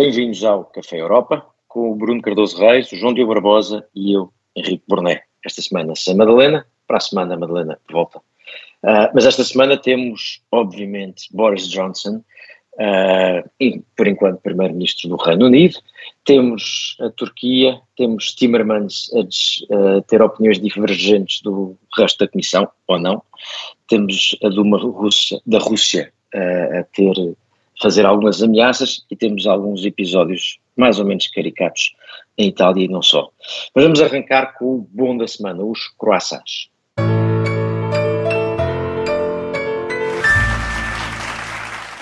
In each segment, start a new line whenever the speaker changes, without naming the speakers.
Bem-vindos ao Café Europa, com o Bruno Cardoso Reis, o João Diogo Barbosa e eu, Henrique Borné. Esta semana sem Madalena, para a semana a Madalena volta. Uh, mas esta semana temos, obviamente, Boris Johnson, uh, e por enquanto Primeiro-Ministro do Reino Unido, temos a Turquia, temos Timmermans a, a ter opiniões divergentes do resto da Comissão, ou não, temos a Duma Rússia, da Rússia uh, a ter fazer algumas ameaças e temos alguns episódios mais ou menos caricatos em Itália e não só. Mas vamos arrancar com o bom da semana, os croissants.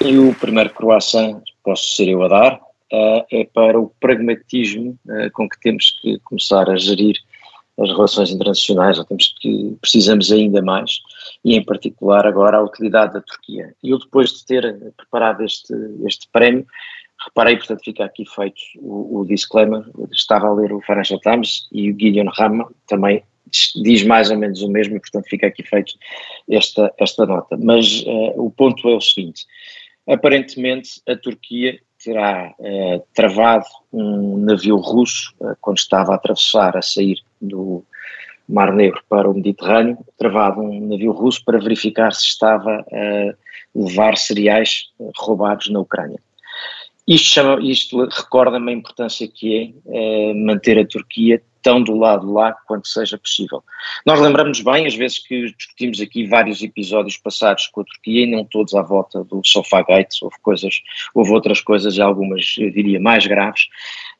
E o primeiro croissant, posso ser eu a dar, uh, é para o pragmatismo uh, com que temos que começar a gerir as relações internacionais, ou temos que precisamos ainda mais, e em particular agora a utilidade da Turquia. E eu depois de ter preparado este, este prémio, reparei, portanto fica aqui feito o, o disclaimer, estava a ler o Financial Times e o Gideon Rama também diz mais ou menos o mesmo e portanto fica aqui feito esta, esta nota. Mas uh, o ponto é o seguinte, aparentemente a Turquia terá uh, travado um navio russo uh, quando estava a atravessar, a sair do Mar Negro para o Mediterrâneo, travado um navio russo para verificar se estava a levar cereais uh, roubados na Ucrânia. Isto, isto recorda-me a importância que é manter a Turquia tão do lado lá quanto seja possível. Nós lembramos bem, às vezes, que discutimos aqui vários episódios passados com a Turquia e não todos à volta do Sofagate, houve coisas, houve outras coisas, algumas, eu diria, mais graves,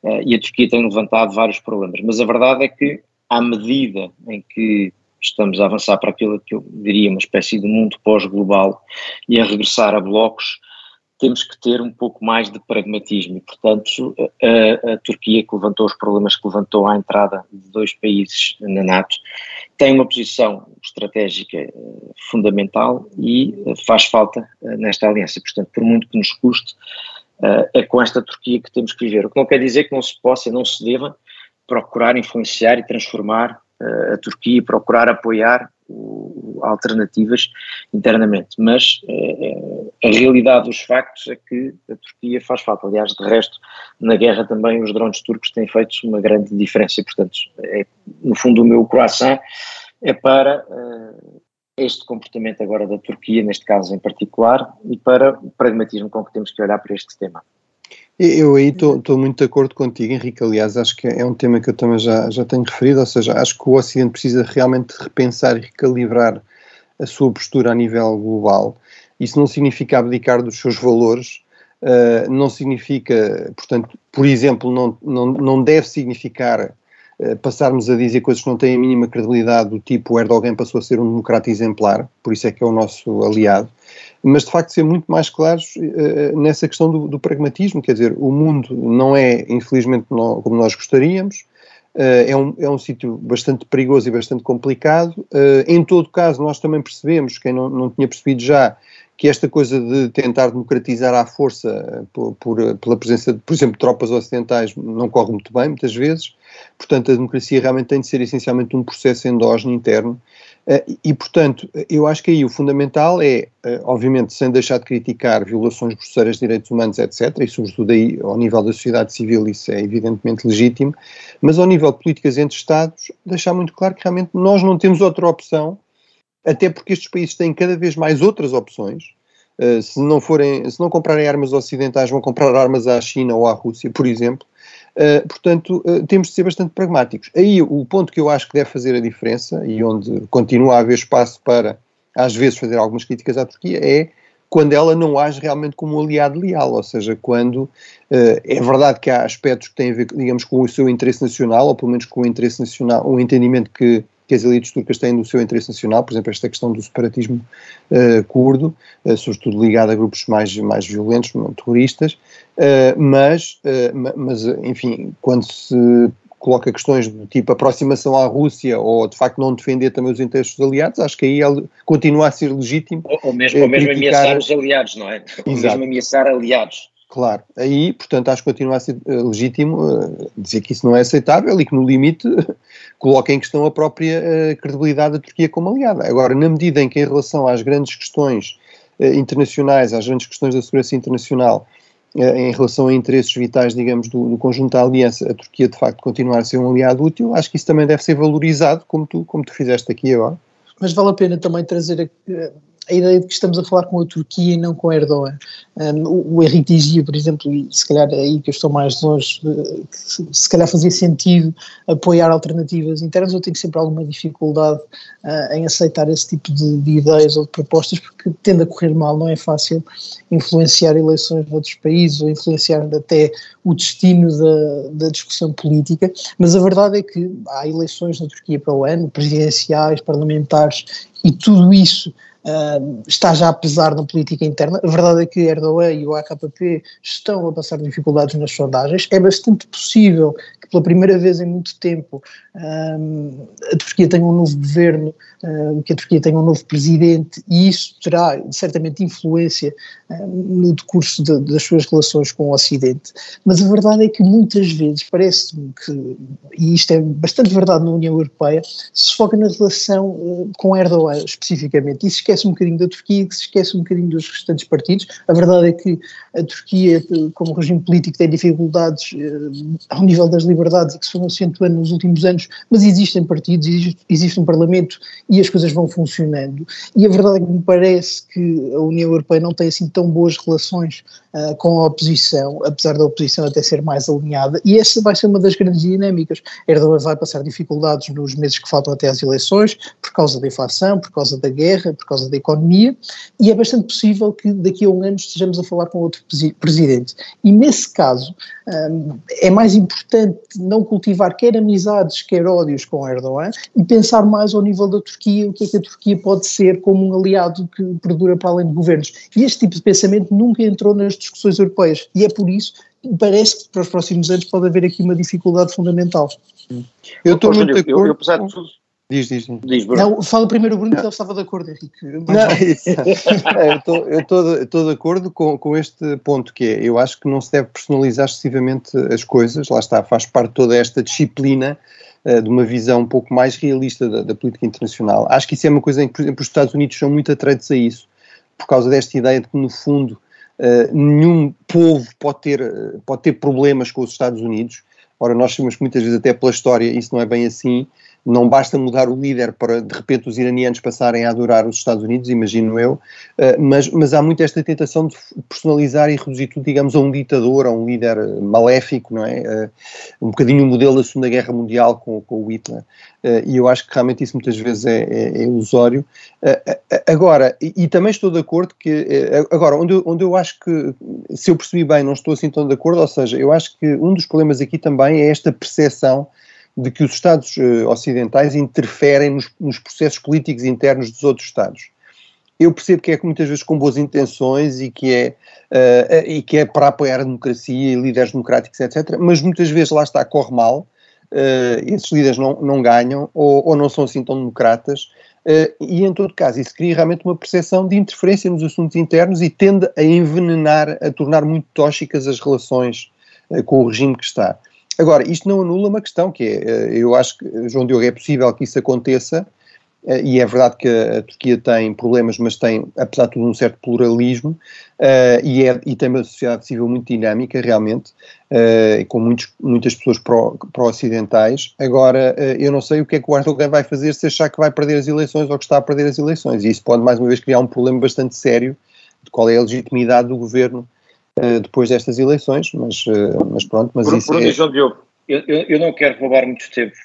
uh, e a Turquia tem levantado vários problemas. Mas a verdade é que, à medida em que estamos a avançar para aquilo que eu diria uma espécie de mundo pós-global e a regressar a blocos, temos que ter um pouco mais de pragmatismo e, portanto, a, a, Turquia, que levantou os problemas que levantou à entrada de dois países na NATO, tem uma posição estratégica eh, fundamental e eh, faz falta eh, nesta aliança. Portanto, por muito que nos custe, é com esta Turquia que temos que viver. O que não quer dizer que não se possa, não se deva procurar influenciar e transformar a Turquia, procurar apoiar alternativas internamente. Mas é, a realidade dos factos é que a Turquia faz falta. Aliás, de resto, na guerra também os drones turcos têm feito uma grande diferença e, portanto, é, no fundo, o meu croissant é para este comportamento agora da Turquia, neste caso em particular, e para o pragmatismo com que temos que olhar para este tema.
Eu aí estou muito de acordo contigo, Henrique. Aliás, acho que é um tema que eu também já, já tenho referido, ou seja, acho que o Ocidente precisa realmente repensar e recalibrar a sua postura a nível global. Isso não significa abdicar dos seus valores, uh, não significa, portanto, por exemplo, não, não, não deve significar uh, passarmos a dizer coisas que não têm a mínima credibilidade, do tipo Erdogan passou a ser um democrata exemplar, por isso é que é o nosso aliado mas de facto ser muito mais claros uh, nessa questão do, do, pragmatismo, quer dizer, o mundo não é, infelizmente, não, como nós gostaríamos, uh, é um, é um sítio bastante perigoso e bastante complicado. Uh, em todo caso, nós também percebemos, quem não, não tinha percebido já, que esta coisa de tentar democratizar à força por, por, pela presença, de, por exemplo, tropas ocidentais não corre muito bem, muitas vezes. Portanto, a democracia realmente tem de ser essencialmente um processo endógeno interno eh, e, portanto, eu acho que aí o fundamental é, eh, obviamente, sem deixar de criticar violações grosseiras de direitos humanos, etc., e sobretudo aí ao nível da sociedade civil isso é evidentemente legítimo, mas ao nível de políticas entre Estados, deixar muito claro que realmente nós não temos outra opção, até porque estes países têm cada vez mais outras opções, Uh, se não forem, se não comprarem armas ocidentais, vão comprar armas à China ou à Rússia, por exemplo, Uh, portanto, uh, temos de ser bastante pragmáticos. Aí o ponto que eu acho que deve fazer a diferença e onde continua a haver espaço para, às vezes, fazer algumas críticas à Turquia é quando ela não age realmente como um aliado leal, ou seja, quando é verdade que há aspectos que têm a ver, digamos, com o seu interesse nacional, ou pelo menos com o interesse nacional, um entendimento que que as elites turcas têm no seu interesse nacional, por exemplo, esta questão do separatismo uh, curdo, uh, sobretudo ligado a grupos mais, mais violentos, terroristas, uh, mas, mas, enfim, quando se coloca questões do tipo aproximação à Rússia ou de facto não defender também os interesses dos aliados, acho que aí ele continua a ser legítimo.
Ou, ou mesmo, ou mesmo ameaçar os aliados, não é? Ou Exato. mesmo ameaçar aliados.
Claro, aí, portanto, acho que continua a ser uh, legítimo uh, dizer que isso não é aceitável e que, no limite, coloca em questão a própria credibilidade da Turquia como aliada. Agora, na medida em que, em relação às grandes questões internacionais, às grandes questões da segurança internacional, em relação a interesses vitais, digamos, do, do, conjunto da aliança, a Turquia de facto continuar a ser um aliado útil, acho que isso também deve ser valorizado, como tu, como tu fizeste aqui agora.
Mas vale a pena também trazer a ideia de que estamos a falar com a Turquia e não com Erdogan. Um, o, Henrique dizia, por exemplo, e se calhar aí que eu estou mais longe, se, calhar fazia sentido apoiar alternativas internas, eu tenho sempre alguma dificuldade uh, em aceitar esse tipo de, de, ideias ou de propostas, porque tende a correr mal, não é fácil influenciar eleições de outros países ou influenciar até o destino da, da discussão política, mas a verdade é que há eleições na Turquia para o ano, presidenciais, parlamentares, e tudo isso Está já a pesar na política interna. A verdade é que Erdogan e o AKP estão a passar dificuldades nas sondagens. É bastante possível pela primeira vez em muito tempo a Turquia tenha um novo governo, que a Turquia tenha um novo presidente e isso terá certamente influência no decurso de, das suas relações com o Ocidente. Mas a verdade é que muitas vezes parece-me que, e isto é bastante verdade na União Europeia, se foca na relação uh, com Erdogan especificamente e se esquece um bocadinho da Turquia e se esquece um bocadinho dos restantes partidos. A verdade é que a Turquia, como regime político, tem dificuldades uh, ao nível das liberdades liberdades e que se foram acentuando nos últimos anos, mas existem partidos, existe, existe um Parlamento e as coisas vão funcionando. E a verdade é que me parece que a União Europeia não tem assim tão boas relações uh, com a oposição, apesar da oposição até ser mais alinhada, e essa vai ser uma das grandes dinâmicas. Erdogan vai passar dificuldades nos meses que faltam até às eleições, por causa da inflação, por causa da guerra, por causa da economia, e é bastante possível que daqui a um ano estejamos a falar com outro presidente. E nesse caso, um, ah, é mais importante não cultivar quer amizades, quer ódios com Erdogan e pensar mais ao nível da Turquia, o que é que a Turquia pode ser como um aliado que perdura para além de governos. E este tipo de pensamento nunca entrou nas discussões europeias e é por isso que parece que para os próximos anos pode haver aqui uma dificuldade fundamental.
Eu estou muito de acordo. Eu, eu, apesar de tudo,
Diz, diz.
diz
não, fala primeiro o Bruno, que ele estava de acordo, Henrique.
Não, é, eu estou de acordo com, com este ponto, que é, eu acho que não se deve personalizar excessivamente as coisas, lá está, faz parte toda esta disciplina uh, de uma visão um pouco mais realista da, da, política internacional. Acho que isso é uma coisa em que, por exemplo, os Estados Unidos são muito atraídos a isso, por causa desta ideia de que, no fundo, uh, nenhum povo pode ter, uh, pode ter problemas com os Estados Unidos. Ora, nós sabemos que muitas vezes, até pela história, isso não é bem assim não basta mudar o líder para de repente os iranianos passarem a adorar os Estados Unidos, imagino eu, eh, mas, mas há muito esta tentação de personalizar e reduzir tudo, digamos, a um ditador, a um líder maléfico, não é? Eh, um bocadinho o modelo da Segunda Guerra Mundial com, com o Hitler. Eh, e eu acho que realmente isso muitas vezes é, é, é ilusório. Agora, e, também estou de acordo que, agora, onde eu, onde eu acho que, se eu percebi bem, não estou assim tão de acordo, ou seja, eu acho que um dos problemas aqui também é esta percepção de que os Estados uh, ocidentais interferem nos, nos, processos políticos internos dos outros Estados. Eu percebo que é muitas vezes com boas intenções e que é, uh, e que é para apoiar a democracia e líderes democráticos, etc., mas muitas vezes lá está, corre mal, uh, esses líderes não, não ganham ou, ou, não são assim tão democratas, e em todo caso isso cria realmente uma percepção de interferência nos assuntos internos e tende a envenenar, a tornar muito tóxicas as relações com o regime que está. Agora, isto não anula uma questão que é, eh, eu acho que, João Diogo, é possível que isso aconteça, eh, e é verdade que a, Turquia tem problemas, mas tem, apesar de tudo, um certo pluralismo, e, é, e tem uma sociedade civil muito dinâmica, realmente, com muitos, muitas pessoas pró-ocidentais. Pró Agora, eu não sei o que é que o Erdogan vai fazer se achar que vai perder as eleições ou que está a perder as eleições, e isso pode, mais uma vez, criar um problema bastante sério de qual é a legitimidade do governo eh, depois destas eleições, mas, uh, mas pronto, mas
Bruno,
isso
Bruno é... João Diogo, eu, eu, eu, não quero roubar muito tempo,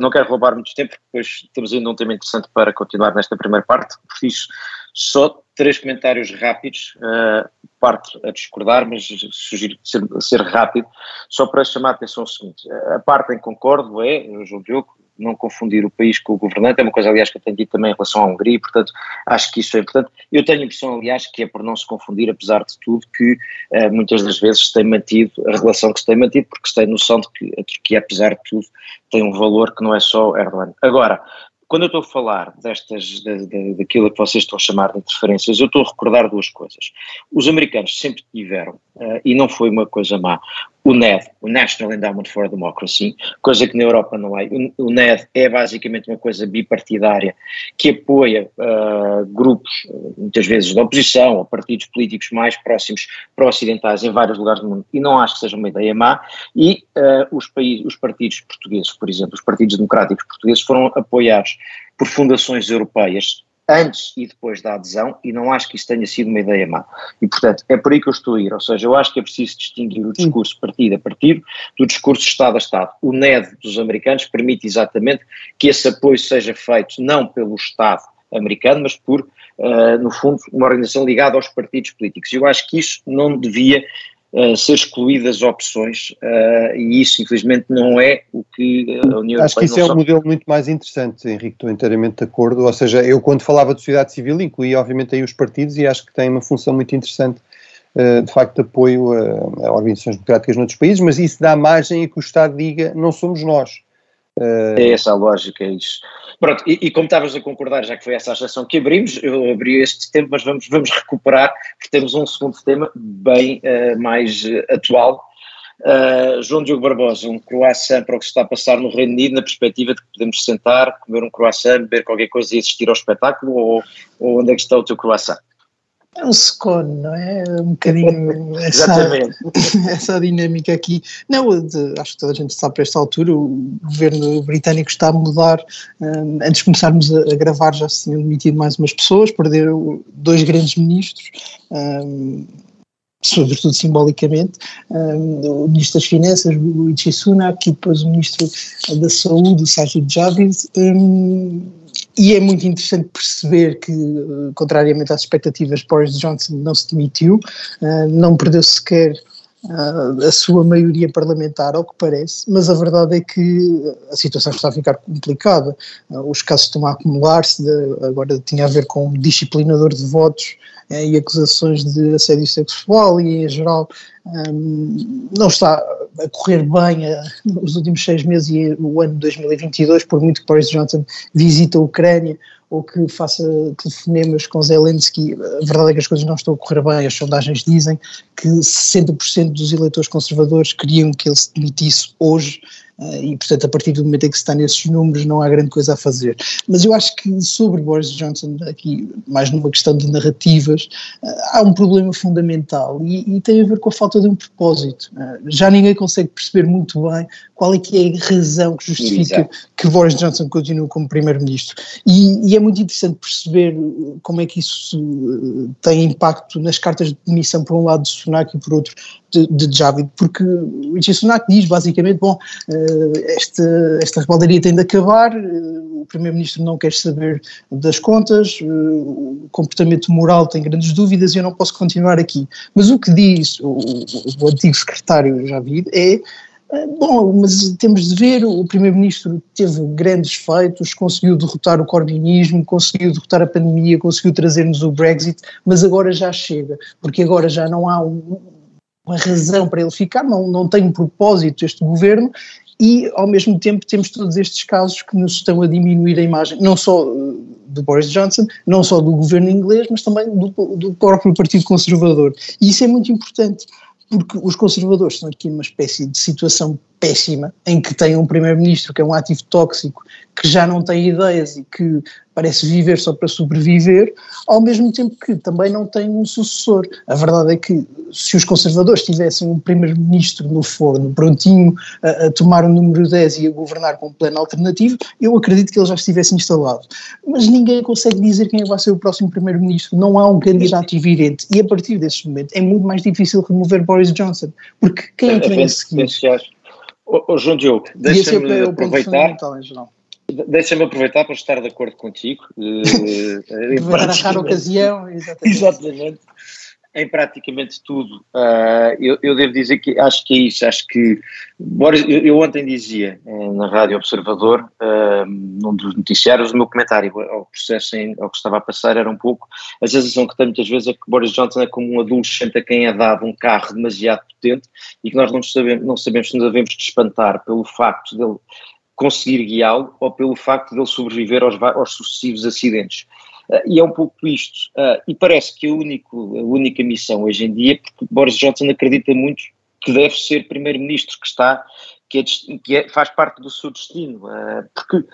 não quero roubar muito tempo, porque depois temos ainda um tema interessante para continuar nesta primeira parte, fiz só três comentários rápidos, uh, parte a discordar, mas sugiro ser, ser rápido, só para chamar a atenção o seguinte, a parte em que concordo é, João Diogo, não confundir o país com o governante, é uma coisa, aliás, que eu tenho dito também em relação à Hungria, portanto, acho que isso é importante. Eu tenho a impressão, aliás, que é por não se confundir, apesar de tudo, que uh, muitas das vezes se tem mantido a relação que se tem mantido, porque se tem noção de que a Turquia, apesar de tudo, tem um valor que não é só Erdogan. Agora, quando eu estou a falar destas, de, de, daquilo que vocês estão a chamar de interferências, eu estou a recordar duas coisas. Os americanos sempre tiveram, uh, e não foi uma coisa má, o NED, o National Endowment for Democracy, coisa que na Europa não é. O, NED é basicamente uma coisa bipartidária que apoia uh, grupos, muitas vezes da oposição, ou partidos políticos mais próximos pró-ocidentais em vários lugares do mundo, e não acho que seja uma ideia má, e uh, os, países, os partidos portugueses, por exemplo, os partidos democráticos portugueses foram apoiados por fundações europeias antes e depois da adesão, e não acho que isso tenha sido uma ideia má. E, portanto, é por aí que eu estou a ir. Ou seja, eu acho que é preciso distinguir o discurso partido a partido do discurso Estado a Estado. O NED dos americanos permite exatamente que esse apoio seja feito não pelo Estado americano, mas por, uh, no fundo, uma organização ligada aos partidos políticos. Eu acho que isso não devia uh, ser excluídas opções uh, e isso infelizmente não é o que a União
Acho que isso é um modelo muito mais interessante, Henrique, estou inteiramente de acordo, ou seja, eu quando falava de sociedade civil incluí obviamente aí os partidos e acho que tem uma função muito interessante uh, de facto de apoio a, a organizações democráticas noutros países, mas isso dá margem a que o Estado diga não somos nós,
é essa a lógica, é isso. Pronto, e, e, como estavas a concordar, já que foi essa a exceção que abrimos, eu abri este tempo, mas vamos, vamos recuperar, porque temos um segundo tema bem uh, mais uh, atual. Uh, João Diogo Barbosa, um croissant para o que se está a passar no Reino Unido, na perspectiva de que podemos sentar, comer um croissant, beber qualquer coisa e assistir ao espetáculo, ou, ou onde é que está o teu croissant?
É um scone, não é? Um bocadinho essa, essa dinâmica aqui. Não, de, acho que toda a gente sabe para esta altura, o governo britânico está a mudar. Um, antes de começarmos a, a, gravar, já se tinham demitido mais umas pessoas, perderam dois grandes ministros. Um, sobretudo simbolicamente, um, o Ministro das Finanças, o Rishi Sunak, e depois o Ministro da Saúde, o Sajid Javid, um, e é muito interessante perceber que, eh, contrariamente às expectativas, Boris Johnson não se demitiu, eh, não perdeu sequer eh, a sua maioria parlamentar, ao que parece, mas a verdade é que a situação está a ficar complicada. Os casos estão a acumular-se, agora tinha a ver com um disciplinador de votos e acusações de assédio sexual e, em geral, não está a correr bem os últimos seis meses e o ano de 2022, por muito que Boris Johnson visite a Ucrânia ou que faça telefonemas com Zelensky, a verdade é que as coisas não estão a correr bem, as sondagens dizem que 60% dos eleitores conservadores queriam que ele se demitisse hoje, eh, e portanto a partir do momento em que se está nesses números não há grande coisa a fazer. Mas eu acho que sobre Boris Johnson, aqui mais numa questão de narrativas, eh, há um problema fundamental e, e tem a ver com a falta de um propósito. Eh, já ninguém consegue perceber muito bem qual é que é a razão que justifica Exato. que Boris Johnson continue como primeiro-ministro. E, e, é muito interessante perceber como é que isso tem impacto nas cartas de demissão por um lado de Sunak e por outro de, de Javid, porque o Sunak diz basicamente, bom, eh, esta, rebaldaria tem de acabar, eh, o Primeiro-Ministro não quer saber das contas, eh, o comportamento moral tem grandes dúvidas e eu não posso continuar aqui. Mas o que diz o, o antigo secretário Javid é Bom, mas temos de ver, o Primeiro-Ministro teve grandes feitos, conseguiu derrotar o corbynismo, conseguiu derrotar a pandemia, conseguiu trazer-nos o Brexit, mas agora já chega, porque agora já não há um, uma razão para ele ficar, não, não tem um propósito este governo e ao mesmo tempo temos todos estes casos que nos estão a diminuir a imagem, não só eh, do Boris Johnson, não só do governo inglês, mas também do, do próprio Partido Conservador. E isso é muito importante, porque os conservadores estão aqui numa espécie de situação péssima, em que tem um primeiro-ministro que é um ativo tóxico, que já não tem ideias e que parece viver só para sobreviver, ao mesmo tempo que também não tem um sucessor. A verdade é que se os conservadores tivessem um primeiro-ministro no forno, prontinho a, a, tomar o número 10 e a governar com um plano alternativo, eu acredito que ele já estivesse instalado. Mas ninguém consegue dizer quem vai ser o próximo primeiro-ministro, não há um candidato evidente, e a partir desse momento é muito mais difícil remover Boris Johnson, porque quem é que vem a seguir?
Ô, João Diogo, deixa-me é aproveitar. Deixa-me aproveitar para estar de acordo contigo.
Uh, arranjar a ocasião,
exatamente. exatamente. Em praticamente tudo. Uh, eu, eu, devo dizer que acho que é isso. Acho que. Boris, eu, eu ontem dizia uh, na Rádio Observador, uh, num dos noticiários, o meu comentário ao processo, em, ao que estava a passar, era um pouco. A sensação que tenho muitas vezes é que Boris Johnson é como um adolescente a quem é dado um carro demasiado potente e que nós não sabemos, não sabemos se nos devemos de espantar pelo facto dele conseguir guiá-lo ou pelo facto de ele sobreviver aos, aos sucessivos acidentes. E é um pouco isto. Uh, e parece que a, único, a única missão hoje em dia, porque Boris Johnson acredita muito que deve ser primeiro-ministro, que está, que, é, que é, faz parte do seu destino. Uh, porque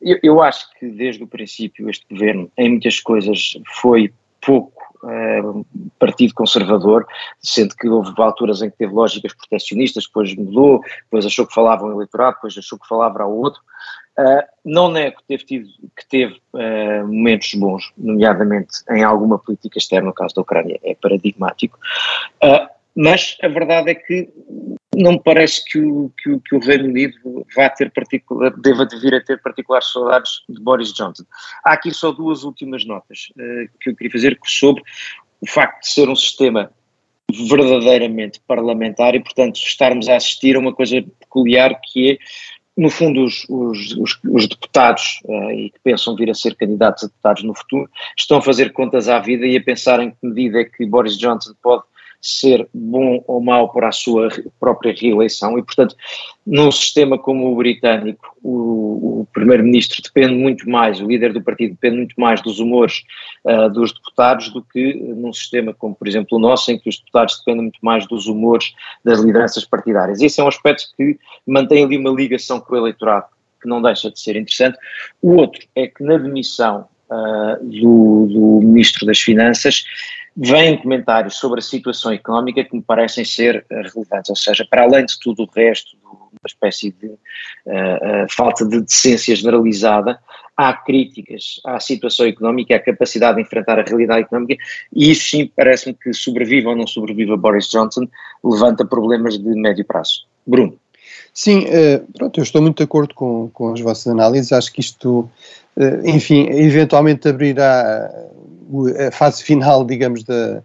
eu, eu, acho que desde o princípio este governo, em muitas coisas, foi pouco uh, partido conservador, sendo que houve alturas em que teve lógicas proteccionistas, depois mudou, depois achou que falava um eleitorado, depois achou que falava ao outro. Uh, não nego que teve, tido, que teve uh, momentos bons, nomeadamente em alguma política externa, no caso da Ucrânia, é paradigmático, uh, mas a verdade é que não me parece que o, que o, que o Reino Unido vá ter particular, deva vir a ter particulares saudades de Boris Johnson. Há aqui só duas últimas notas que eu queria fazer sobre o facto de ser um sistema verdadeiramente parlamentar e, portanto, estarmos a assistir a uma coisa peculiar que é no fundo, os, os, os, os deputados uh, e que pensam vir a ser candidatos a deputados no futuro estão a fazer contas à vida e a pensar em que medida é que Boris Johnson pode ser bom ou mau para a sua própria reeleição e, portanto, num sistema como o britânico, o, o primeiro-ministro depende muito mais, o líder do partido depende muito mais dos humores uh, dos deputados do que num sistema como, por exemplo, o nosso, em que os deputados dependem muito mais dos humores das lideranças partidárias. Esse é um aspecto que mantém ali uma ligação com o eleitorado que não deixa de ser interessante. O outro é que na demissão uh, do, do Ministro das Finanças vêm comentários sobre a situação económica que me parecem ser uh, relevantes, ou seja, para além de tudo o resto, uma espécie de uh, uh, falta de decência generalizada, há críticas à situação económica, à capacidade de enfrentar a realidade económica, e isso sim parece-me que sobreviva ou não sobreviva Boris Johnson, levanta problemas de médio prazo. Bruno.
Sim, pronto, eu estou muito de acordo com, com as vossas análises, acho que isto, enfim, eventualmente abrirá a fase final, digamos, da,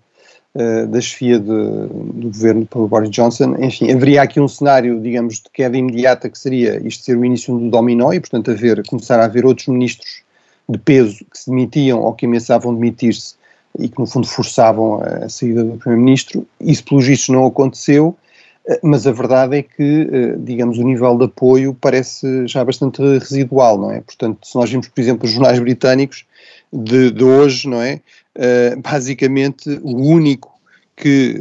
eh, da chefia de, do governo pelo Boris Johnson, enfim, haveria aqui um cenário, digamos, de queda imediata que seria isto ser o início do dominó e, portanto, haver, começar a haver outros ministros de peso que se demitiam ou que ameaçavam demitir-se e que, no fundo, forçavam a saída do primeiro-ministro. Isso, pelos vistos, não aconteceu, eh, mas a verdade é que, eh, digamos, o nível de apoio parece já bastante residual, não é? Portanto, se nós vimos, por exemplo, os jornais britânicos, de, de hoje, não é? Uh, basicamente, o único que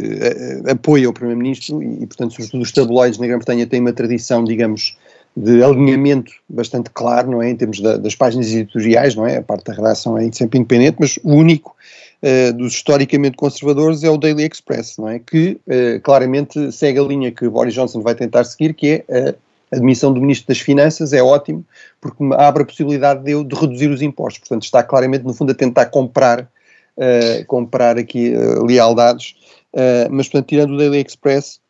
uh, apoia o Primeiro-Ministro, e, e, portanto, sobretudo os tabloides na Grã-Bretanha têm uma tradição, digamos, de alinhamento bastante claro, não é? Em termos da, das páginas editoriais, não é? A parte da redação é sempre independente, mas o único uh, dos historicamente conservadores é o Daily Express, não é? Que claramente segue a linha que Boris Johnson vai tentar seguir, que é a admissão do Ministro das Finanças é ótimo, porque abre a possibilidade de, de reduzir os impostos. Portanto, está claramente, no fundo, a tentar comprar, uh, comprar aqui uh, lealdades. Uh, mas, portanto, tirando o Daily Express,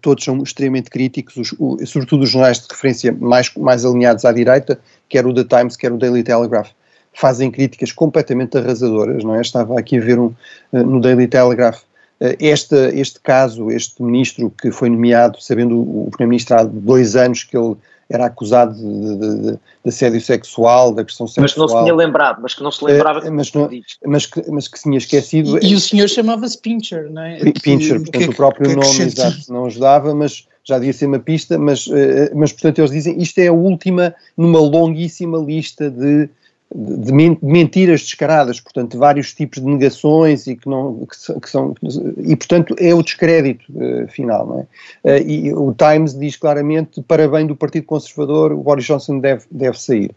todos são extremamente críticos, os, o, sobretudo os jornais de referência mais, mais alinhados à direita, quer o The Times, quer o Daily Telegraph, fazem críticas completamente arrasadoras, não é? Estava aqui a ver um, no Daily Telegraph eh, este, este caso, este ministro que foi nomeado, sabendo o, Primeiro-Ministro há dois anos que ele era acusado de, de, de, de, assédio sexual, da questão sexual.
Mas que não se tinha lembrado, mas que não se lembrava
é, mas, não, mas, que, mas que se tinha esquecido.
E, e o senhor chamava-se Pincher, não é?
Pincher, portanto que, o próprio nome exato não ajudava, mas já devia ser uma pista, mas, eh, mas portanto eles dizem isto é a última numa longuíssima lista de de mentiras descaradas, portanto, vários tipos de negações e que não que, são e portanto é o descrédito uh, final, não é? Uh, e o Times diz claramente para bem do Partido Conservador o Boris Johnson deve deve sair.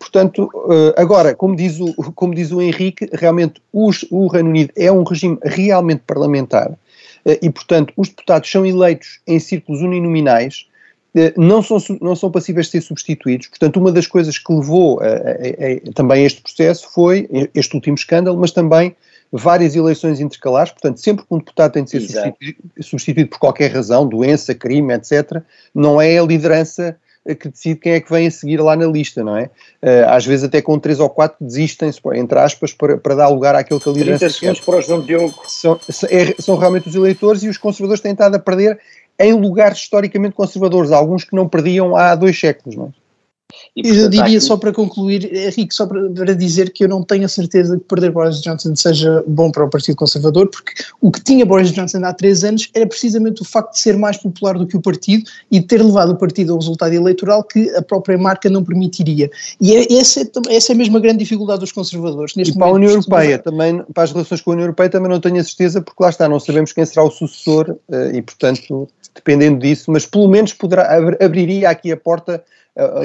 Portanto, uh, agora, como diz o como diz o Henrique, realmente os, o Reino Unido é um regime realmente parlamentar e portanto os deputados são eleitos em círculos uninominais não são, não são passíveis de ser substituídos. Portanto, uma das coisas que levou a, a, a, também a este processo foi este último escândalo, mas também várias eleições intercalares. Portanto, sempre que um deputado tem de ser substituído, substituído, por qualquer razão, doença, crime, etc., não é a liderança que decide quem é que vem a seguir lá na lista, não é? Eh, às vezes até com três ou quatro desistem, entre aspas, para, para dar lugar àquele que a liderança 30
segundos para o João Diogo.
São, é, são realmente os eleitores e os conservadores têm estado a perder em lugares historicamente conservadores, alguns que não perdiam há dois séculos. Não é?
E, portanto, eu diria aqui... só para concluir, Henrique, só para, para, dizer que eu não tenho a certeza que perder Boris Johnson seja bom para o Partido Conservador, porque o que tinha Boris Johnson há três anos era precisamente o facto de ser mais popular do que o partido e de ter levado o partido a um resultado eleitoral que a própria marca não permitiria. E é, essa, é, essa é mesmo a grande dificuldade dos conservadores.
Neste e para a União Europeia, também, para as relações com a União Europeia também não tenho a certeza, porque lá está, não sabemos quem será o sucessor eh, e, portanto, dependendo disso, mas pelo menos poderá, abriria aqui a porta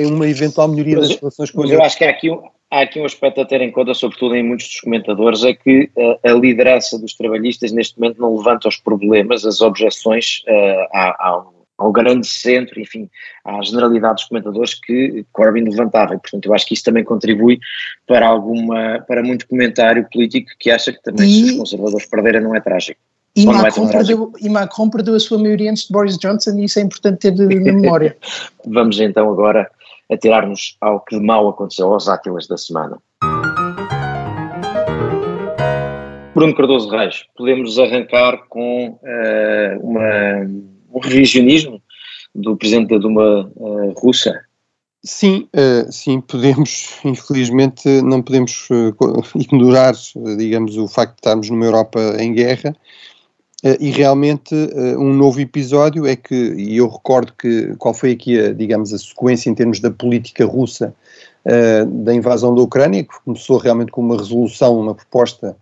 uma eventual melhoria mas, das relações com
Mas eu acho que há aqui, um, há aqui um aspecto a ter em conta, sobretudo em muitos dos comentadores, é que a, a liderança dos trabalhistas neste momento não levanta os problemas, as objeções uh, ao, ao, grande centro, enfim, à generalidade dos comentadores que Corbyn levantava. E, portanto, eu acho que isso também contribui para alguma, para muito comentário político que acha que também e... se os conservadores perderem não é trágico.
E Macron, perdeu, e Macron perdeu a sua maioria antes de Boris Johnson e isso é importante ter na memória.
Vamos então agora atirar-nos ao que de mal aconteceu aos Átilas da semana. Bruno Cardoso Reis, podemos arrancar com uh, uma, um revisionismo do presidente da Duma uh, russa?
Sim, uh, sim, podemos, infelizmente, não podemos ignorar, digamos, o facto de estarmos numa Europa em guerra e realmente uh, um novo episódio é que, e eu recordo que qual foi aqui, a, digamos, a sequência em termos da política russa uh, da invasão da Ucrânia, que começou realmente com uma resolução, uma proposta,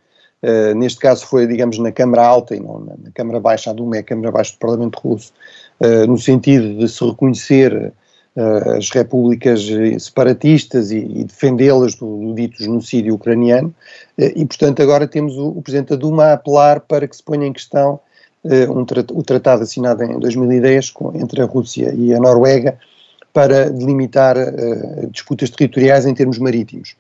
neste caso foi, digamos, na Câmara Alta e não na, na Câmara Baixa, a Duma é a Câmara Baixa do Parlamento Russo, no sentido de se reconhecer as repúblicas separatistas e, e defendê-las do, do, dito genocídio ucraniano, e portanto agora temos o, o Presidente da Duma a apelar para que se ponha em questão um, o tratado assinado em 2010 com, entre a Rússia e a Noruega para delimitar uh, disputas territoriais em termos marítimos.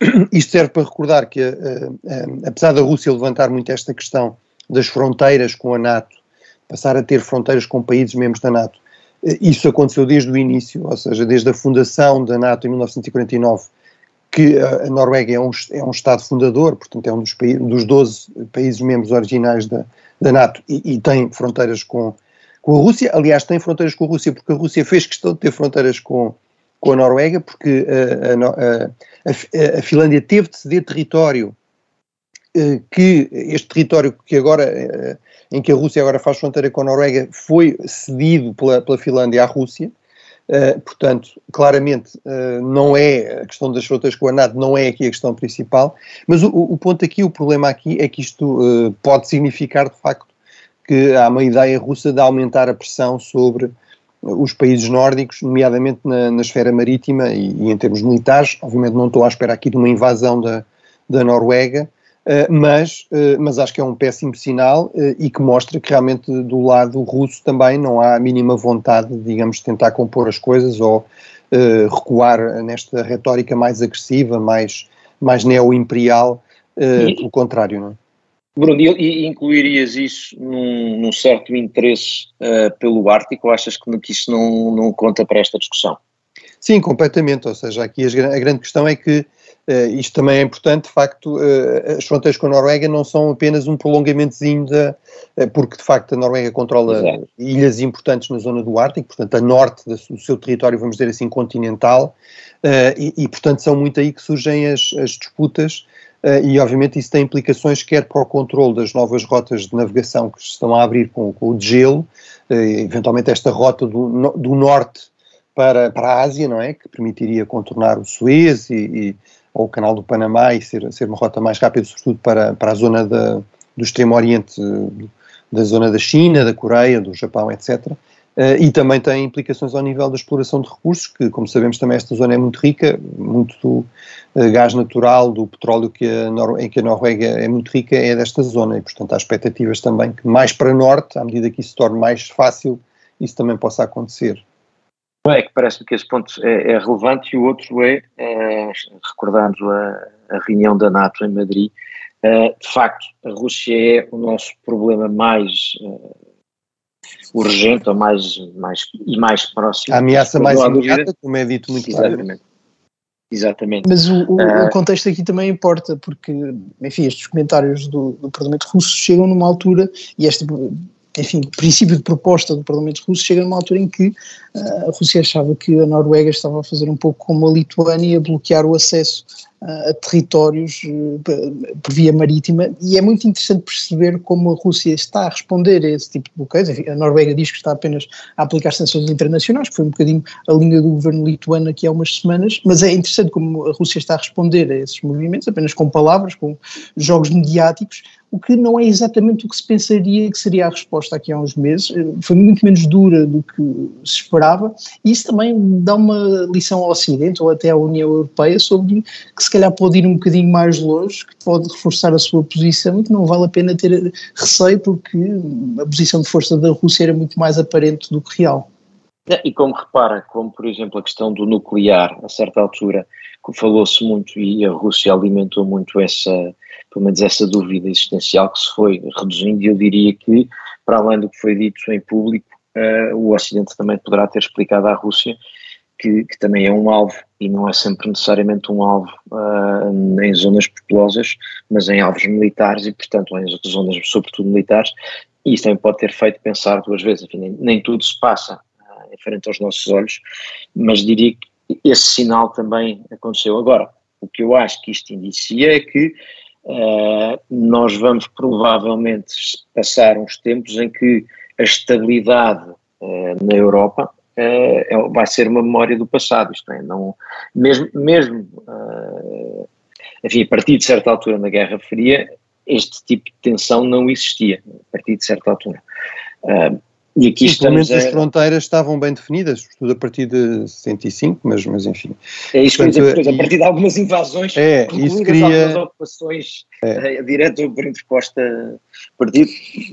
Isto serve para recordar que, uh, uh, apesar da Rússia levantar muito esta questão das fronteiras com a NATO, passar a ter fronteiras com países membros da NATO, isso aconteceu desde o início, ou seja, desde a fundação da NATO em 1949, que a Noruega é um, é um Estado fundador, portanto é um dos, dos 12 países membros originais da, da NATO e, e, tem fronteiras com, com a Rússia. Aliás, tem fronteiras com a Rússia porque a Rússia fez questão de ter fronteiras com, com a Noruega, porque a, a, a, a Finlândia teve de ceder território que este território que agora, eh, em que a Rússia agora faz fronteira com a Noruega, foi cedido pela, pela Finlândia à Rússia. Uh, portanto, claramente não é a questão das fronteiras com a NATO, não é aqui a questão principal, mas o, o ponto aqui, o problema aqui é que isto pode significar de facto que há uma ideia russa de aumentar a pressão sobre os países nórdicos, nomeadamente na, na esfera marítima e, e, em termos militares. Obviamente não estou à espera aqui de uma invasão da, da Noruega, mas, uh, mas acho que é um péssimo sinal uh, e que mostra que realmente do lado russo também não há a mínima vontade, digamos, de tentar compor as coisas ou recuar nesta retórica mais agressiva, mais, mais neo-imperial, pelo contrário, não é?
Bruno, e, incluirias isso num, num certo interesse pelo Ártico achas que, que isso não, não conta para esta discussão?
Sim, completamente, ou seja, aqui a, a grande questão é que Uh, isto também é importante, de facto, uh, as fronteiras com a Noruega não são apenas um prolongamentozinho da, uh, porque de facto a Noruega controla Exato. ilhas importantes na zona do Ártico, portanto a norte do seu território, vamos dizer assim, continental, e, e, portanto são muito aí que surgem as, as disputas e obviamente isso tem implicações quer para o controle das novas rotas de navegação que se estão a abrir com, com o gelo, eventualmente esta rota do, do norte para, para a Ásia, não é? Que permitiria contornar o Suez e, e ou o canal do Panamá e ser, ser uma rota mais rápida, sobretudo para, para a zona da, do extremo oriente, da zona da China, da Coreia, do Japão, etc. Uh, eh, e também tem implicações ao nível da exploração de recursos, que, como sabemos, também esta zona é muito rica, muito do uh, gás natural, do petróleo que a em que a Noruega é muito rica, é desta zona, e portanto há expectativas também que mais para norte, à medida que isso se torne mais fácil, isso também possa acontecer.
É que parece-me que esse ponto é, é, relevante e o outro é, é recordando a, a, reunião da NATO em Madrid, é, de facto a Rússia é o nosso problema mais uh, urgente ou mais, mais, e mais próximo.
A ameaça mais imediata, como é dito muito
Exatamente. Exatamente.
Mas o, o, uh, o, contexto aqui também importa, porque, enfim, estes comentários do, do Parlamento Russo chegam numa altura, e esta enfim, princípio de proposta do Parlamento Russo chega numa altura em que uh, a Rússia achava que a Noruega estava a fazer um pouco como a Lituânia, bloquear o acesso uh, a territórios uh, por via marítima, e é muito interessante perceber como a Rússia está a responder a esse tipo de bloqueios. Enfim, a Noruega diz que está apenas a aplicar sanções internacionais, que foi um bocadinho a linha do governo lituano aqui há umas semanas, mas é interessante como a Rússia está a responder a esses movimentos, apenas com palavras, com jogos mediáticos, o que não é exatamente o que se pensaria que seria a resposta aqui há uns meses, eh, foi muito menos dura do que se esperava, e isso também dá uma lição ao Ocidente ou até à União Europeia sobre que se calhar pode ir um bocadinho mais longe, que pode reforçar a sua posição e que não vale a pena ter receio porque a posição de força da Rússia era muito mais aparente do que real.
É, e como repara, como por exemplo a questão do nuclear, a certa altura, falou-se muito e a Rússia alimentou muito essa, pelo menos essa dúvida existencial que se foi reduzindo, e eu diria que, para além do que foi dito em público, uh, o Ocidente também poderá ter explicado à Rússia que, que, também é um alvo, e não é sempre necessariamente um alvo uh, em zonas populosas, mas em alvos militares e, portanto, em zonas sobretudo militares, e isso também pode ter feito pensar duas vezes, enfim, nem, nem tudo se passa uh, em frente aos nossos olhos, mas diria que esse sinal também aconteceu. Agora, o que eu acho que isto indicia é que Uh, nós vamos provavelmente passar uns tempos em que a estabilidade uh, na Europa uh, vai ser uma memória do passado, isto é, não, mesmo, mesmo enfim, a partir de certa altura na Guerra Fria, este tipo de tensão não existia, a partir de certa altura.
E aqui Sim, pelo menos a... as fronteiras estavam bem definidas, tudo a partir de 65, mas, mas enfim.
É isso Portanto, que eu dizer, a partir de algumas invasões,
é, isso queria... algumas
ocupações é. Eh, direta ou por interposta partido.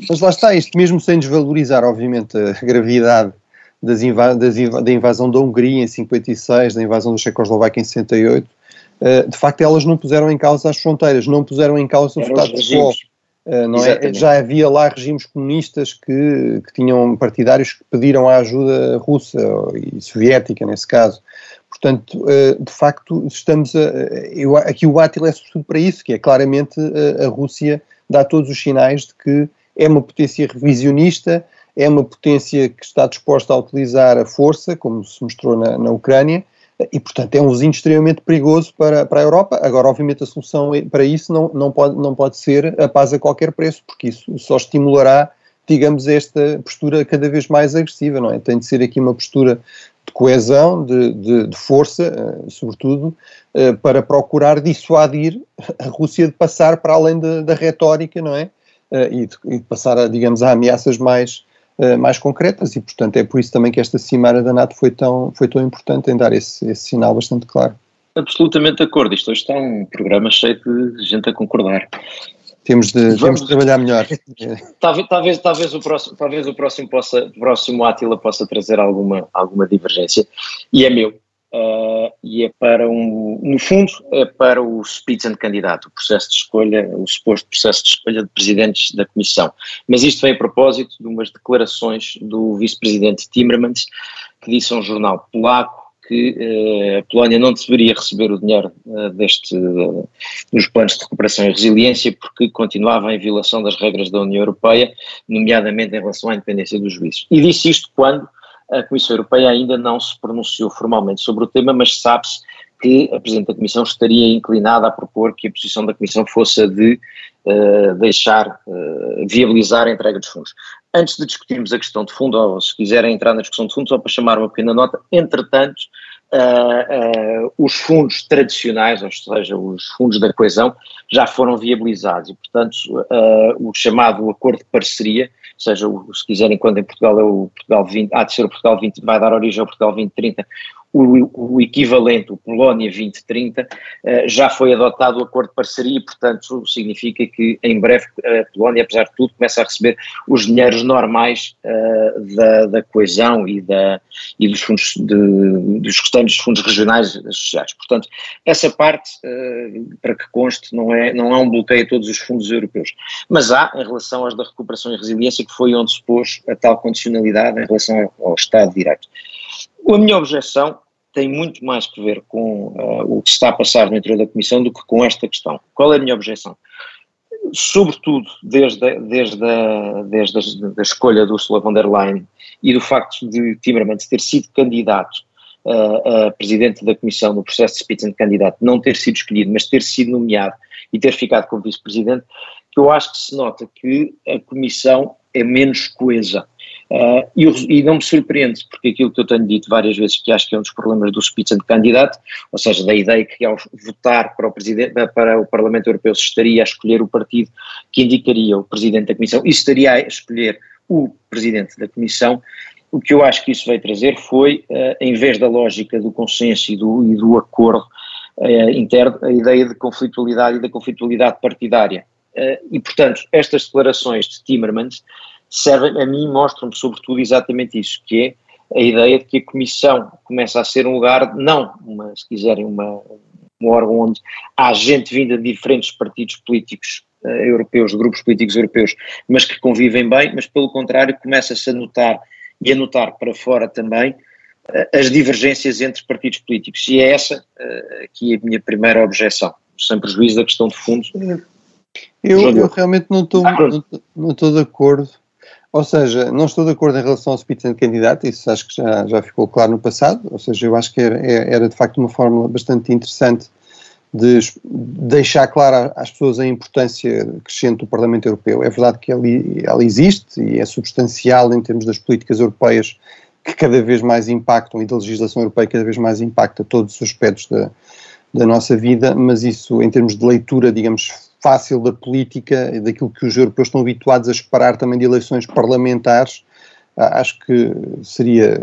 Mas lá está, isto mesmo sem desvalorizar, obviamente, a gravidade das inva das inv da invasão da Hungria em 56, da invasão da Checoslováquia em 68, uh, eh, de facto elas não puseram em causa as fronteiras, não puseram em causa o status quo eh, não é? Já havia lá regimes comunistas que, que tinham partidários que pediram a ajuda russa e soviética, nesse caso. Portanto, eh, de facto, estamos a. Eu, aqui o Átila é sobretudo para isso, que é claramente a, a Rússia dá todos os sinais de que é uma potência revisionista, é uma potência que está disposta a utilizar a força, como se mostrou na, na Ucrânia, e, portanto, é um vizinho extremamente perigoso para, para a Europa. Agora, obviamente, a solução para isso não, não, pode, não pode ser a paz a qualquer preço, porque isso só estimulará, digamos, esta postura cada vez mais agressiva, não é? Tem de ser aqui uma postura de coesão, de, de, de força, uh, sobretudo, uh, para procurar dissuadir a Rússia de passar para além da, da retórica, não é? Uh, e, de, e, de, passar, a, digamos, a ameaças mais eh, mais concretas e, portanto, é por isso também que esta cimeira da NATO foi tão, foi tão importante em dar esse, esse sinal bastante claro.
Absolutamente de acordo. Isto hoje está um programa cheio de gente a concordar.
Temos de, Vamos, temos de trabalhar melhor.
talvez, talvez, talvez, o próximo, talvez o próximo, possa, próximo Átila possa trazer alguma, alguma divergência. E é meu. Uh, e é para um, no fundo, é para o Spitzenkandidato, o processo de escolha, o suposto processo de escolha de presidentes da Comissão. Mas isto vem a propósito de umas declarações do vice-presidente Timmermans, que disse a um jornal polaco que uh, a Polónia não deveria receber o dinheiro uh, deste, dos planos de recuperação e resiliência porque continuava em violação das regras da União Europeia, nomeadamente em relação à independência dos juízes. E disse isto quando a Comissão Europeia ainda não se pronunciou formalmente sobre o tema, mas sabe-se que a Presidente da Comissão estaria inclinada a propor que a posição da Comissão fosse a de uh, deixar, uh, viabilizar a entrega dos fundos. Antes de discutirmos a questão de fundo, ou se quiserem entrar na discussão de fundo, só para chamar uma pequena nota, entretanto, uh, os fundos tradicionais, ou seja, os fundos da coesão, já foram viabilizados. E, portanto, o chamado acordo de parceria, seja, o, se quiserem, quando em Portugal é o Portugal 20, há de ser o Portugal 20, vai dar origem ao Portugal 2030, o, o, equivalente, o Polónia 2030, eh, já foi adotado o acordo de parceria e, portanto, significa que em breve a Polónia, apesar de tudo, começa a receber os dinheiros normais uh, da, da, coesão e, da, e dos fundos, de, dos restantes fundos regionais associados. Portanto, essa parte, uh, para que conste, não é, não é um bloqueio a todos os fundos europeus. Mas há, em relação às da recuperação e resiliência, que foi onde se pôs a tal condicionalidade em relação ao, ao Estado de Direito. A minha objeção tem muito mais que ver com uh, o que está a passar interior da Comissão do que com esta questão. Qual é a minha objeção? sobretudo desde, desde, a, desde a, escolha do Ursula von der Leyen e do facto de Timmermans ter sido candidato a, a presidente da Comissão no processo de Spitzenkandidat, não ter sido escolhido, mas ter sido nomeado e ter ficado como vice-presidente, que eu acho que se nota que a Comissão é menos coesa. Uh, e, e, não me surpreende, porque aquilo que eu tenho dito várias vezes, que acho que é um dos problemas do Spitzenkandidat, ou seja, da ideia que ao votar para o, presidente, para o Parlamento Europeu se estaria a escolher o partido que indicaria o Presidente da Comissão e estaria a escolher o Presidente da Comissão, o que eu acho que isso veio trazer foi, uh, em vez da lógica do consenso e do, e do acordo uh, interno, a ideia de conflitualidade e da conflitualidade partidária. e, portanto, estas declarações de Timmermans servem, a mim, mostram-me sobretudo exatamente isso, que é a ideia de que a Comissão começa a ser um lugar, não, uma, se quiserem, uma, um órgão onde há gente vinda de diferentes partidos políticos uh, europeus, grupos políticos europeus, mas que convivem bem, mas pelo contrário começa-se a notar e a notar para fora também uh, as divergências entre partidos políticos. E é essa uh, aqui a minha primeira objeção, sem prejuízo da questão de fundo.
Eu, eu realmente não estou não estou de acordo ou seja, não estou de acordo em relação ao Spitzenkandidat, isso acho que já, já ficou claro no passado, ou seja, eu acho que era, era de facto uma fórmula bastante interessante de deixar claro às pessoas a importância crescente do Parlamento Europeu. É verdade que ela, ela existe e é substancial em termos das políticas europeias que cada vez mais impactam e da legislação europeia cada vez mais impacta todos os aspectos da, da nossa vida, mas isso em termos de leitura, digamos, fácil da política e daquilo que os europeus estão habituados a esperar também de eleições parlamentares, acho que seria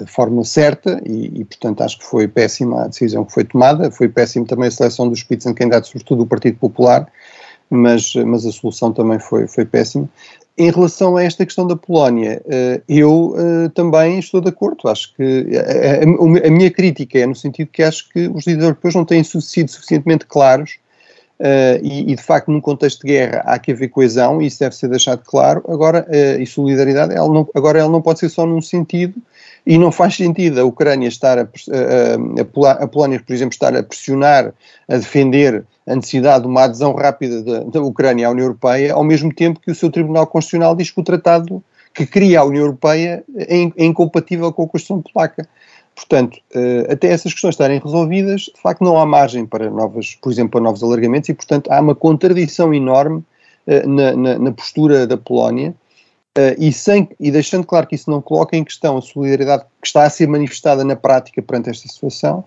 a forma certa e, e, portanto, acho que foi péssima a decisão que foi tomada. Foi péssima também a seleção dos Spitzenkandidatos, sobretudo do Partido Popular, mas, mas a solução também foi, foi péssima. Em relação a esta questão da Polónia, eh, eu eh, também estou de acordo. Acho que a, a, a minha crítica é no sentido que acho que os líderes europeus não têm sido suficientemente claros e, e, de facto num contexto de guerra há que haver coesão isso deve ser deixado claro, agora, uh, e solidariedade, ela não, agora ela não pode ser só num sentido e não faz sentido a Ucrânia estar a, a, a, Polónia, por exemplo, estar a pressionar, a defender a necessidade de uma adesão rápida da, da Ucrânia à União Europeia, ao mesmo tempo que o seu Tribunal Constitucional diz que o tratado que cria a União Europeia é, é incompatível com a Constituição Polaca. Portanto, uh, até essas questões estarem resolvidas, de facto não há margem para novas, por exemplo, para novos alargamentos e, portanto, há uma contradição enorme uh, na, na, na, postura da Polónia uh, e, sem, e deixando claro que isso não coloca em questão a solidariedade que está a ser manifestada na prática perante esta situação,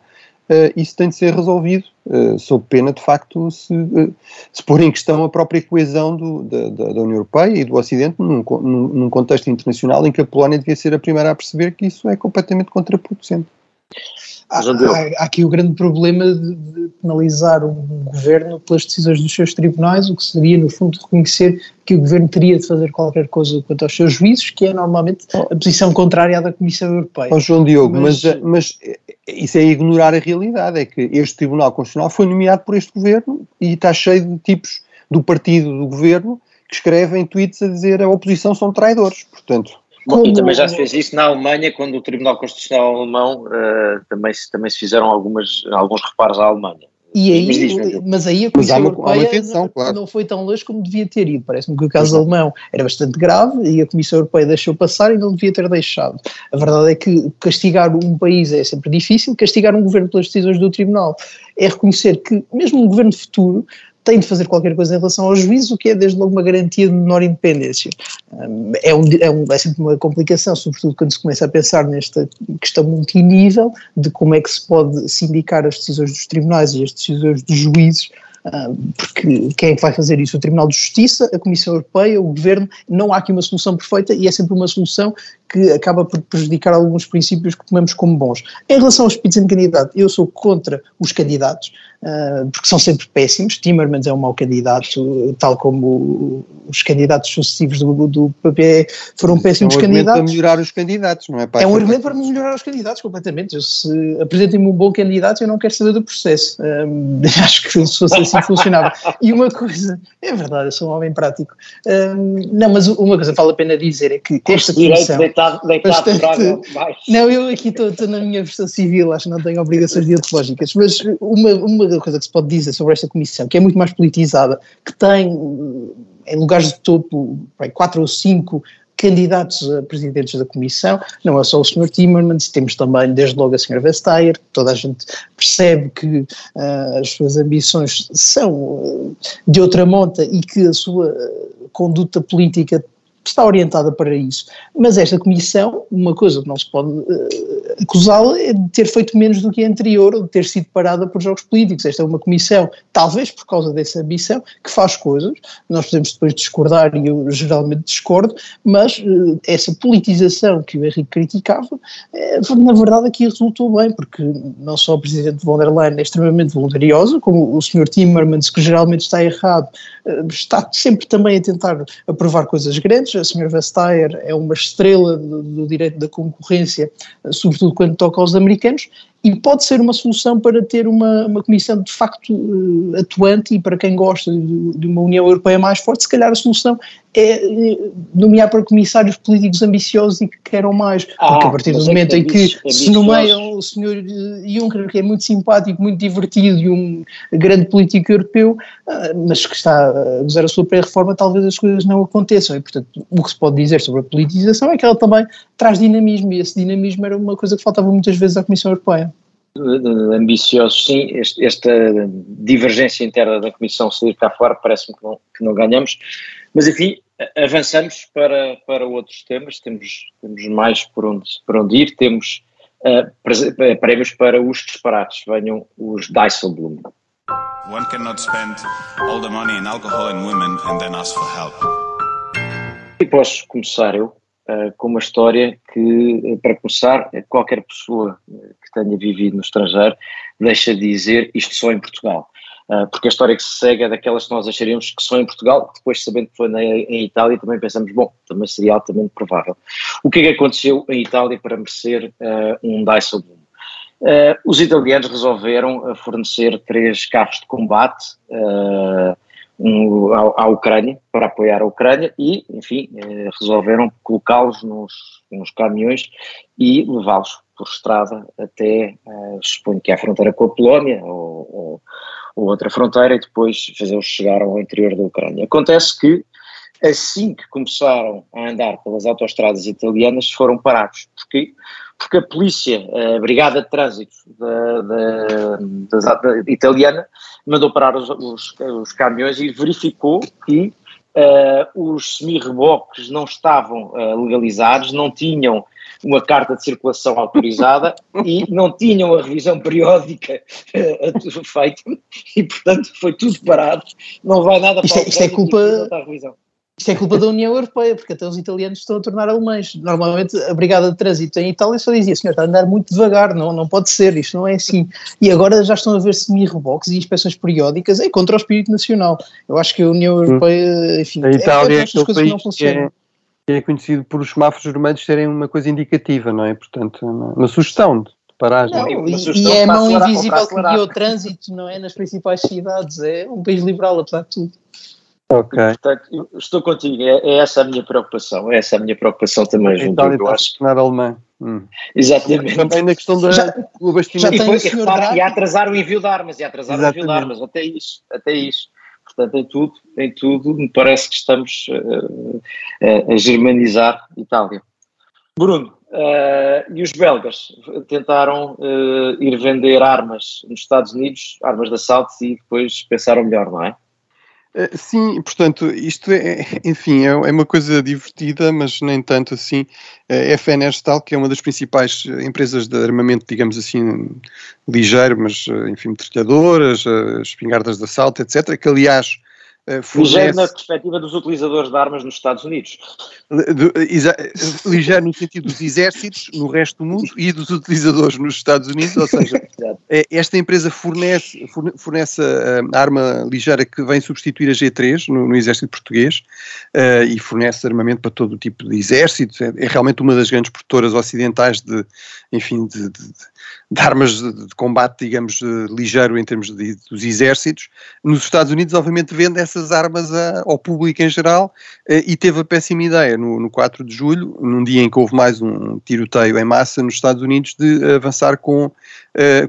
Uh, isso tem de ser resolvido, uh, sob pena, de facto, se, uh, se pôr em questão a própria coesão do, da, da, União Europeia e do Ocidente num, num, num, contexto internacional em que a Polónia devia ser a primeira a perceber que isso é completamente contraproducente.
Há, há, há, aqui o grande problema de, de, penalizar um governo pelas decisões dos seus tribunais, o que seria, no fundo, reconhecer que o governo teria de fazer qualquer coisa quanto aos seus juízes, que é normalmente a posição contrária à da Comissão Europeia.
Oh, João Diogo, mas, mas, mas, isso é ignorar a realidade, é que este Tribunal Constitucional foi nomeado por este governo e está cheio de tipos do partido do governo que escrevem tweets a dizer a oposição são traidores, portanto
como... E também já se fez isso na Alemanha, quando o Tribunal Constitucional Alemão uh, também, se, também se fizeram algumas, alguns reparos à Alemanha.
E aí, mas, diz, mas aí a Comissão uma, Europeia atenção, claro. não, foi tão longe como devia ter ido. Parece-me que o caso alemão era bastante grave e a Comissão Europeia deixou passar e não devia ter deixado. A verdade é que castigar um país é sempre difícil, castigar um governo pelas decisões do Tribunal é reconhecer que mesmo um governo futuro tem de fazer qualquer coisa em relação ao juízo, o que é desde logo uma garantia de menor independência. É, um, é, um, é sempre uma complicação, sobretudo quando se começa a pensar nesta questão multinível de como é que se pode sindicar as decisões dos tribunais e as decisões dos juízes porque quem é que vai fazer isso? O Tribunal de Justiça, a Comissão Europeia, o Governo, não há aqui uma solução perfeita e é sempre uma solução que acaba por prejudicar alguns princípios que tomamos como bons. Em relação aos candidato, eu sou contra os candidatos, uh, porque são sempre péssimos. Timmermans é um mau candidato, tal como os candidatos sucessivos do, do PPE foram péssimos
é um
candidatos.
para melhorar os candidatos, não é?
Para é um argumento para melhorar os candidatos, completamente. Eu, se apresentem-me um bom candidato, eu não quero saber do processo. Um, acho que se fosse assim funcionava. E uma coisa, é verdade, eu sou um homem prático. Um, não, mas uma coisa que vale a pena dizer é que
esta de deitado, deitado bastante...
Não, eu aqui estou na minha versão civil, acho que não tenho obrigações deontológicas, mas uma, uma coisa que se pode dizer sobre esta comissão, que é muito mais politizada, que tem em lugares de topo quatro ou cinco candidatos a presidentes da Comissão, não é só o Sr. Timmermans, temos também desde logo a Sra. Vestager, toda a gente percebe que uh, as suas ambições são uh, de outra monta e que a sua conduta política está orientada para isso. Mas esta comissão, uma coisa que não se pode uh, acusá-la é de ter feito menos do que a anterior, ou de ter sido parada por jogos políticos. Esta é uma comissão, talvez por causa dessa ambição, que faz coisas. Nós podemos depois discordar, e eu geralmente discordo, mas uh, essa politização que o Henrique criticava, uh, na verdade aqui resultou bem, porque não só o presidente von der Leyen é extremamente voluntarioso, como o Sr. Timmermans, que geralmente está errado, está sempre também a tentar aprovar coisas grandes, a Sra. Vestager é uma estrela do, direito da concorrência, sobretudo quando toca aos americanos, e pode ser uma solução para ter uma, uma comissão de facto uh, atuante e para quem gosta de, de, uma União Europeia mais forte, se calhar a solução é nomear para comissários políticos ambiciosos e que queiram mais, ah, porque a partir do momento em que se nomeiam o senhor uh, Juncker, que é muito simpático, muito divertido e um grande político europeu, mas que está a usar a sua pré-reforma, talvez as coisas não aconteçam, e portanto o que se pode dizer sobre a politização é que ela também traz dinamismo, e esse dinamismo era uma coisa que faltava muitas vezes à Comissão Europeia
ambiciosos, sim. Este, esta divergência interna da Comissão sair cá fora parece-me que não, que não ganhamos. Mas, enfim, avançamos para, para outros temas. Temos, temos mais por onde, por onde ir. Temos uh, prémios para os disparates. Venham os Dijsselbloem. One cannot spend all the money in alcohol and women and then ask for help. E posso começar eu uh, com uma história que, eh, para começar, qualquer pessoa eh, que tenha vivido no estrangeiro deixa de dizer isto só em Portugal. Uh, porque a história que se segue é daquelas que nós acharíamos que só em Portugal, depois sabendo que foi na, em Itália, também pensamos, bom, também seria altamente provável. O que é que aconteceu em Itália para merecer uh, um Dijsselbloem? Uh, os italianos resolveram fornecer três carros de combate uh, um, à, à, Ucrânia, para apoiar a Ucrânia e, enfim, resolveram colocá-los nos, nos caminhões e levá-los por estrada até, eh, suponho que é a fronteira com a Polónia ou, ou, ou outra fronteira e depois fazê-los chegar ao interior da Ucrânia. Acontece que assim que começaram a andar pelas autoestradas italianas foram parados. Porquê? Porque a polícia, a brigada de trânsito da, da, da, da italiana mandou parar os, os, os, caminhões e verificou que uh, os semi-reboques não estavam uh, legalizados, não tinham uma carta de circulação autorizada e não tinham a revisão periódica uh, feita e portanto foi tudo parado, não vai nada
para isto, é, isto é culpa, isto é culpa da União Europeia, porque até os italianos estão a tornar alemães. Normalmente a Brigada de Trânsito em Itália só dizia, senhor, está a andar muito devagar, não, não pode ser, isto não é assim. E agora já estão a ver semi-reboques e inspeções periódicas é contra o espírito nacional. Eu acho que a União Europeia, enfim,
a Itália é, é coisas que não funcionam. Que é, é conhecido por os semáforos vermelhos serem uma coisa indicativa, não é? Portanto, uma sugestão de paragem. Não,
e, e é a mão invisível que guia o trânsito, não é? Nas principais cidades. É um país liberal, apesar de tudo.
Ok. Portanto, estou contigo, é, é, essa a minha preocupação, é essa a minha preocupação também.
Junto, então, eu acho. tornar alemã. Hum.
Exatamente.
Também na questão da, já,
do abastecimento. Já tem o e, e atrasar o envio de armas, e atrasar Exatamente. o envio de armas, até isso, até isso. Portanto, em tudo, em tudo, me parece que estamos uh, uh, a germanizar Itália. Bruno, uh, e os belgas tentaram ir vender armas nos Estados Unidos, armas de assalto, e depois pensaram melhor, não é?
Eh, sim, portanto, isto é, enfim, é, é uma coisa divertida, mas nem tanto assim. A FN Herstal, que é uma das principais eh, empresas de armamento, digamos assim, ligeiro, mas, eh, enfim, metralhadoras, espingardas de assalto, etc., que aliás
Ligeiro na perspectiva dos utilizadores de armas nos Estados Unidos.
Ligeiro no sentido dos exércitos no resto do mundo e dos utilizadores nos Estados Unidos, ou seja, é, esta empresa fornece, fornece a arma ligeira que vem substituir a G3 no, no exército português uh, e fornece armamento para todo o tipo de exércitos, é, é, realmente uma das grandes produtoras ocidentais de, enfim, de, de de armas de, de, combate, digamos, ligeiro em termos de, dos exércitos. Nos Estados Unidos, obviamente, vende essas armas a, ao público em geral e teve a péssima ideia no, no 4 de julho, num dia em que houve mais um tiroteio em massa nos Estados Unidos, de avançar com,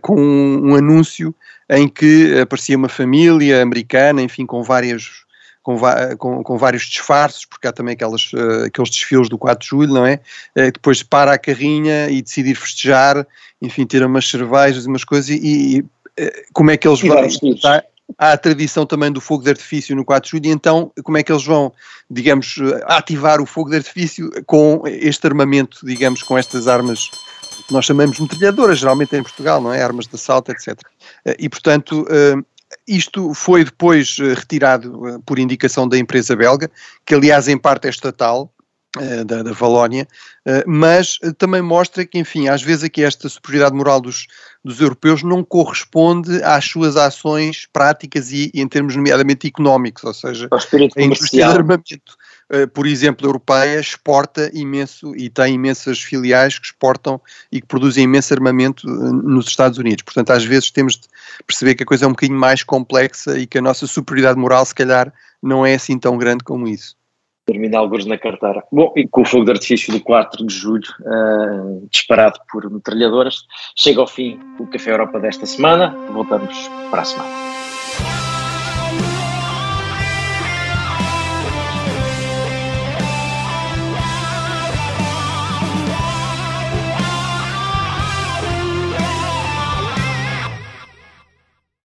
com um, um anúncio em que aparecia uma família americana, enfim, com várias com, com, com, vários disfarces, porque há também aquelas, uh, aqueles desfiles do 4 de julho, não é? Uh, depois para a carrinha e decidir festejar, enfim, ter umas cervejas e umas coisas, e, e uh, como é que eles vão. Tá, há a tradição também do fogo de artifício no 4 de julho, e então como é que eles vão, digamos, ativar o fogo de artifício com este armamento, digamos, com estas armas que nós chamamos de metralhadoras, geralmente em Portugal, não é? Armas de assalto, etc. E portanto isto foi depois eh, retirado eh, por indicação da empresa belga, que aliás em parte é estatal, eh, da, da, Valónia, mas também mostra que, enfim, às vezes aqui esta superioridade moral dos, dos europeus não corresponde às suas ações práticas e, e em termos nomeadamente económicos, ou seja, a indústria de armamento por exemplo, europeia, exporta imenso e tem imensas filiais que exportam e que produzem imenso armamento eh, nos Estados Unidos. Portanto, às vezes temos de perceber que a coisa é um bocadinho mais complexa e que a nossa superioridade moral, se calhar, não é assim tão grande como isso.
Termina alguns na carteira. Bom, e com o fogo de artifício do 4 de julho, uh, disparado por metralhadoras, chega ao fim o Café Europa desta semana. Voltamos para a semana.